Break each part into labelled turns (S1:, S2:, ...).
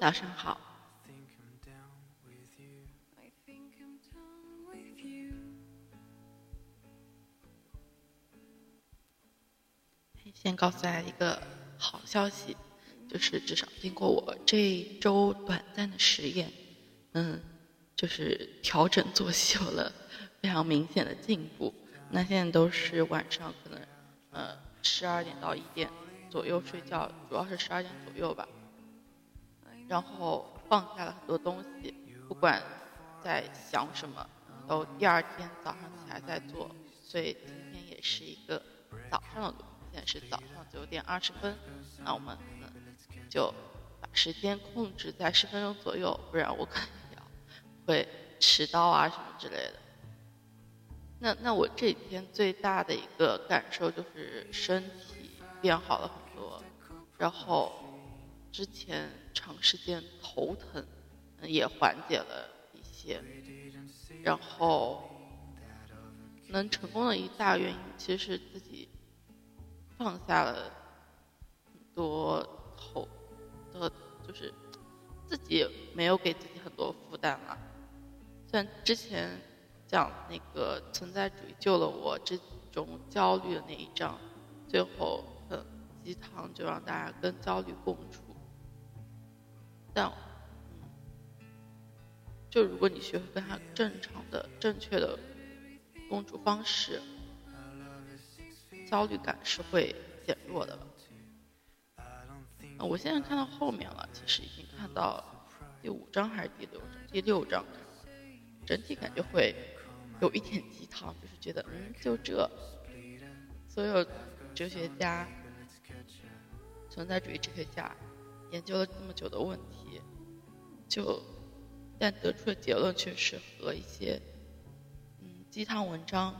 S1: 早上好。先告诉大家一个好消息，就是至少经过我这一周短暂的实验，嗯，就是调整作息有了非常明显的进步。那现在都是晚上可能，呃，十二点到一点左右睡觉，主要是十二点左右吧。然后放下了很多东西，不管在想什么，都第二天早上起来再做。所以今天也是一个早上的录，现在是早上九点二十分。那我们可能就把时间控制在十分钟左右，不然我可能要会迟到啊什么之类的。那那我这几天最大的一个感受就是身体变好了很多，然后之前长时间头疼也缓解了一些，然后能成功的一大原因其实是自己放下了很多头的，就是自己没有给自己很多负担了，像之前。讲那个存在主义救了我这种焦虑的那一章，最后很鸡汤，就让大家跟焦虑共处。但，就如果你学会跟他正常的、正确的共处方式，焦虑感是会减弱的。我现在看到后面了，其实已经看到第五章还是第六章？第六章，整体感觉会。有一点鸡汤，就是觉得，嗯，就这，所有哲学家、存在主义哲学家研究了这么久的问题，就但得出的结论却是和一些嗯鸡汤文章，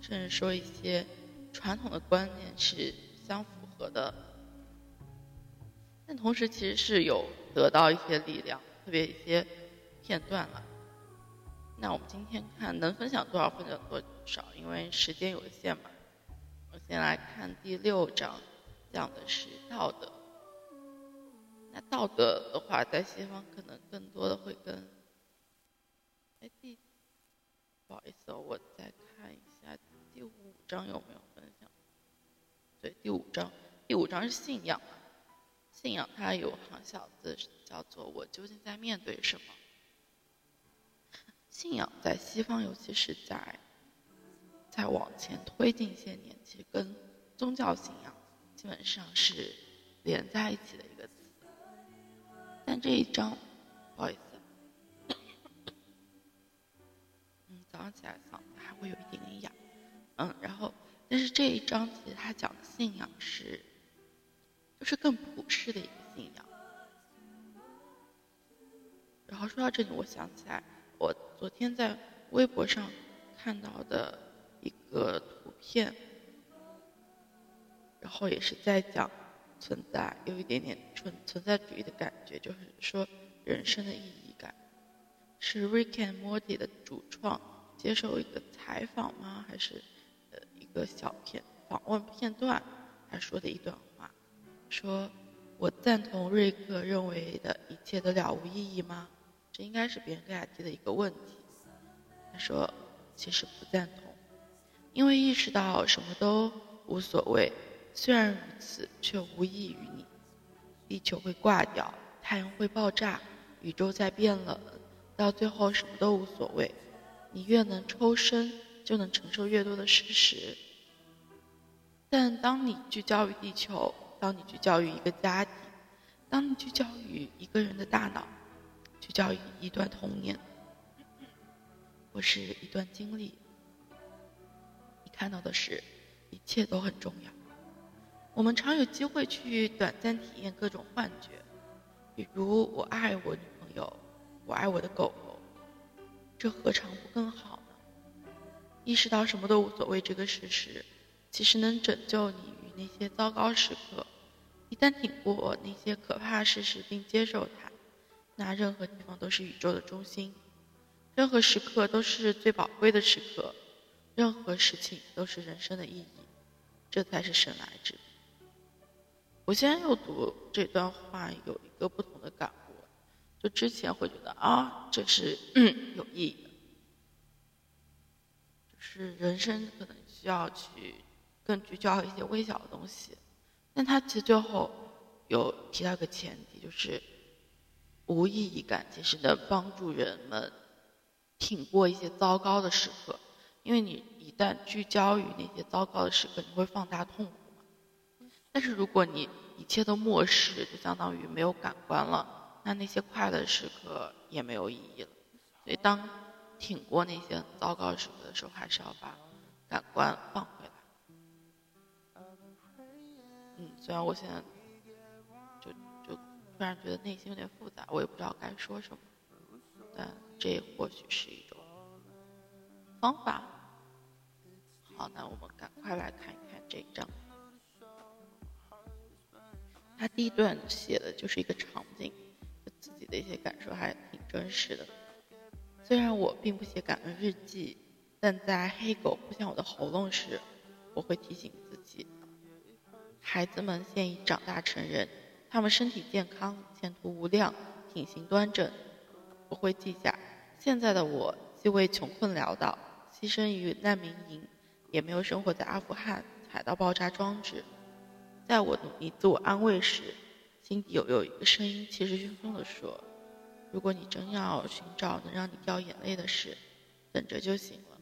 S1: 甚至说一些传统的观念是相符合的，但同时其实是有得到一些力量，特别一些片段了。那我们今天看能分享多少分享多少，因为时间有限嘛。我先来看第六章，讲的是道德。那道德的话，在西方可能更多的会跟……哎，第不好意思哦，我再看一下第五章有没有分享。对，第五章，第五章是信仰。信仰它有行小字，叫做“我究竟在面对什么”。信仰在西方，尤其是在在往前推进一些年，其实跟宗教信仰基本上是连在一起的一个词。但这一张，不好意思，嗯，早上起来嗓子还会有一点点哑，嗯，然后，但是这一章其实他讲的信仰是，就是更普世的一个信仰。然后说到这里，我想起来。我昨天在微博上看到的一个图片，然后也是在讲存在，有一点点存存在主义的感觉，就是说人生的意义感。是 Rick and Morty 的主创接受一个采访吗？还是呃一个小片访问片段，他说的一段话，说我赞同瑞克认为的一切都了无意义吗？这应该是别人给他提的一个问题。他说：“其实不赞同，因为意识到什么都无所谓。虽然如此，却无益于你。地球会挂掉，太阳会爆炸，宇宙在变冷，到最后什么都无所谓。你越能抽身，就能承受越多的事实。但当你聚焦于地球，当你聚焦于一个家庭，当你聚焦于一个人的大脑。”聚焦于一段童年，或是一段经历，你看到的是，一切都很重要。我们常有机会去短暂体验各种幻觉，比如我爱我女朋友，我爱我的狗狗，这何尝不更好呢？意识到什么都无所谓这个事实，其实能拯救你于那些糟糕时刻。一旦挺过那些可怕事实，并接受它。那任何地方都是宇宙的中心，任何时刻都是最宝贵的时刻，任何事情都是人生的意义，这才是神来之笔。我现在又读这段话，有一个不同的感悟，就之前会觉得啊，这是有意义的，就是人生可能需要去更聚焦一些微小的东西。但他其实最后有提到一个前提，就是无意义感其实能帮助人们挺过一些糟糕的时刻，因为你一旦聚焦于那些糟糕的时刻，你会放大痛苦。但是如果你一切都漠视，就相当于没有感官了，那那些快乐时刻也没有意义了。所以当挺过那些糟糕时刻的时候，还是要把感官放回来。嗯，虽然我现在就就突然觉得内心有点复杂，我也不知道该说什么，但这或许是一种方法。好，那我们赶快来看一看这一章。他第一段写的就是一个场景，自己的一些感受还挺真实的。虽然我并不写感恩日记，但在黑狗扑向我的喉咙时，我会提醒自己。孩子们现已长大成人，他们身体健康，前途无量，品行端正。我会记下，现在的我既未穷困潦倒，牺牲于难民营，也没有生活在阿富汗，踩到爆炸装置。在我努力自我安慰时，心底有有一个声音气势汹汹地说：“如果你真要寻找能让你掉眼泪的事，等着就行了。”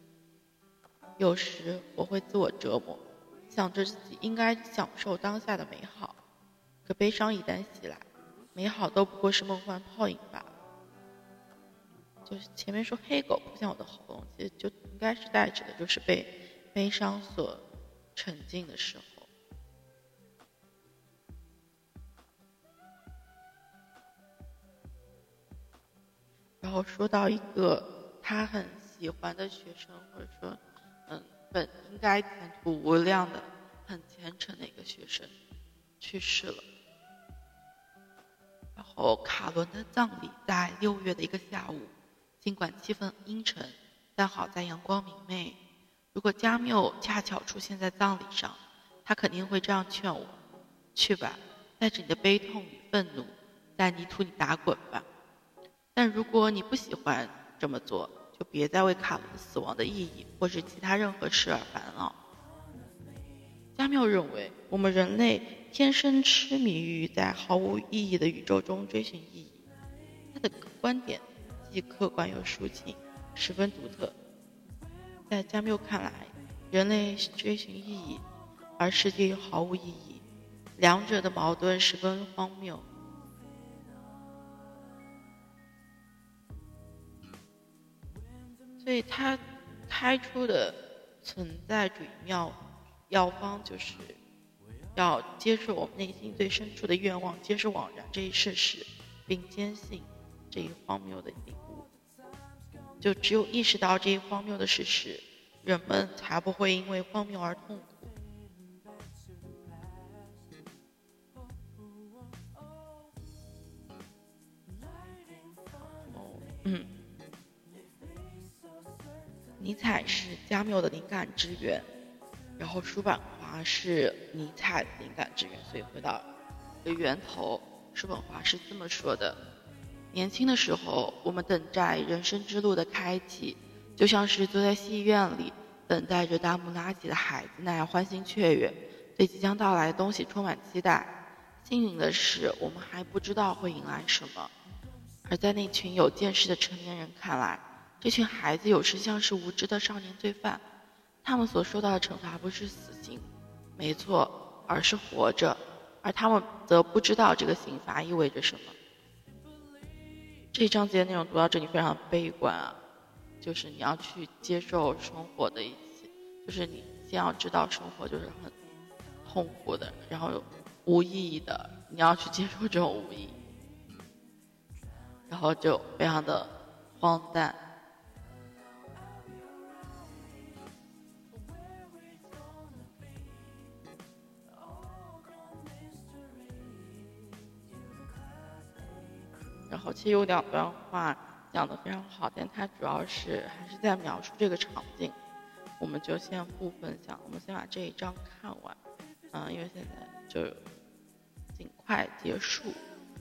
S1: 有时我会自我折磨。想着自己应该享受当下的美好，可悲伤一旦袭来，美好都不过是梦幻泡影罢了。就是前面说黑狗扑向我的喉咙，其实就应该是代指的就是被悲伤所沉浸的时候。然后说到一个他很喜欢的学生，或者说。嗯本应该前途无量的、很虔诚的一个学生去世了。然后卡伦的葬礼在六月的一个下午，尽管气氛阴沉，但好在阳光明媚。如果加缪恰巧出现在葬礼上，他肯定会这样劝我：“去吧，带着你的悲痛与愤怒，在泥土里打滚吧。”但如果你不喜欢这么做，就别再为卡伦死亡的意义或是其他任何事而烦恼。加缪认为，我们人类天生痴迷于在毫无意义的宇宙中追寻意义。他的观点既客观又抒情，十分独特。在加缪看来，人类追寻意义，而世界又毫无意义，两者的矛盾十分荒谬。所以他开出的存在主义妙药方，就是要接受我们内心最深处的愿望，接受枉然这一事实，并坚信这一荒谬的领悟。就只有意识到这一荒谬的事实，人们才不会因为荒谬而痛苦。缪的灵感之源，然后叔本华是尼采灵感之源，所以回到的源头，叔本华是这么说的：年轻的时候，我们等待人生之路的开启，就像是坐在戏院里等待着大幕拉起的孩子那样欢欣雀跃，对即将到来的东西充满期待。幸运的是，我们还不知道会迎来什么，而在那群有见识的成年人看来。这群孩子有时像是无知的少年罪犯，他们所受到的惩罚不是死刑，没错，而是活着，而他们则不知道这个刑罚意味着什么。这章节内容读到这里非常悲观啊，就是你要去接受生活的一切，就是你先要知道生活就是很痛苦的，然后无意义的，你要去接受这种无意义，然后就非常的荒诞。然后其实有两段话讲的非常好，但它主要是还是在描述这个场景。我们就先不分享，我们先把这一章看完。嗯，因为现在就尽快结束，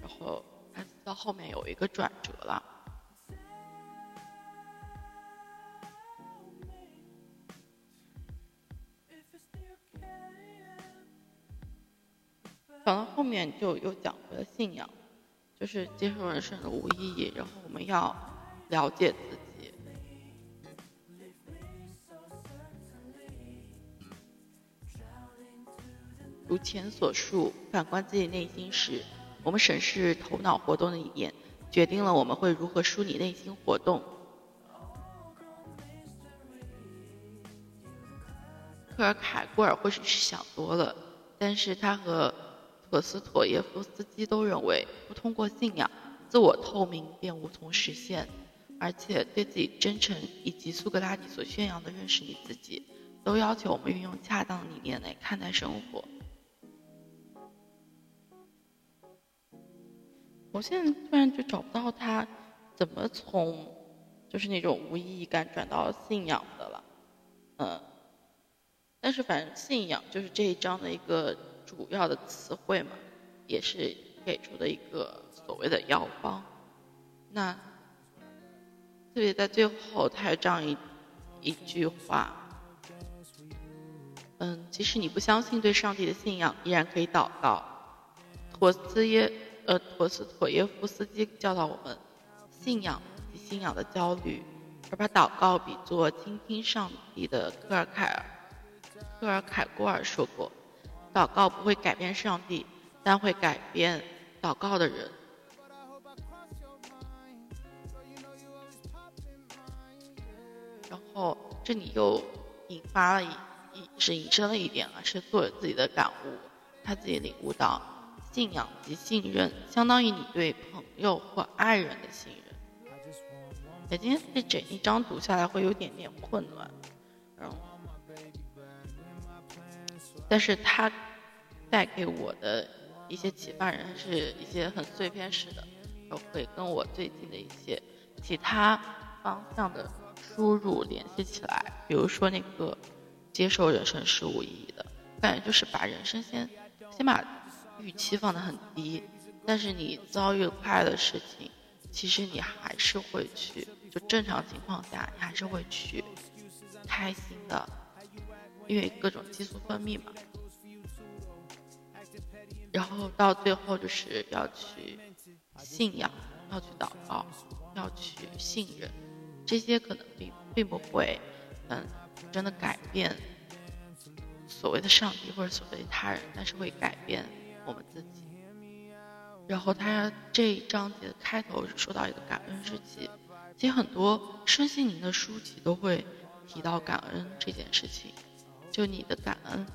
S1: 然后开始到后面有一个转折了。讲到后面就又讲回了信仰，就是接受人生的无意义，然后我们要了解自己。如前所述，反观自己内心时，我们审视头脑活动的一面，决定了我们会如何梳理内心活动。科尔凯郭尔或许是想多了，但是他和。托斯妥耶夫斯基都认为，不通过信仰，自我透明便无从实现，而且对自己真诚以及苏格拉底所宣扬的认识你自己，都要求我们运用恰当理念来看待生活。我现在突然就找不到他怎么从就是那种无意义感转到信仰的了，嗯，但是反正信仰就是这一章的一个。主要的词汇嘛，也是给出的一个所谓的药方。那特别在最后，他有这样一一句话：，嗯，即使你不相信对上帝的信仰，依然可以祷告。陀思耶呃，陀思妥耶夫斯基教导我们，信仰及信仰的焦虑，而把祷告比作倾听上帝的科尔凯尔科尔凯郭尔说过。祷告不会改变上帝，但会改变祷告的人。然后这里又引发了一一是引申了一点啊，是作者自己的感悟，他自己领悟到，信仰及信任相当于你对朋友或爱人的信任。哎，今天这整一章读下来会有点点混乱，然后，但是他。带给我的一些启发，人是一些很碎片式的，都会跟我最近的一些其他方向的输入联系起来。比如说那个接受人生是无意义的，感觉就是把人生先先把预期放得很低，但是你遭遇快乐的事情，其实你还是会去，就正常情况下你还是会去开心的，因为各种激素分泌嘛。然后到最后就是要去信仰，要去祷告，要去信任，这些可能并并不会，嗯，真的改变所谓的上帝或者所谓的他人，但是会改变我们自己。然后他这一章节的开头说到一个感恩日记，其实很多身心灵的书籍都会提到感恩这件事情，就你的感恩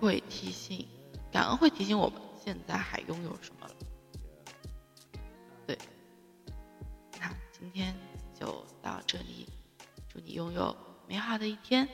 S1: 会提醒，感恩会提醒我们。现在还拥有什么了？对，那今天就到这里，祝你拥有美好的一天。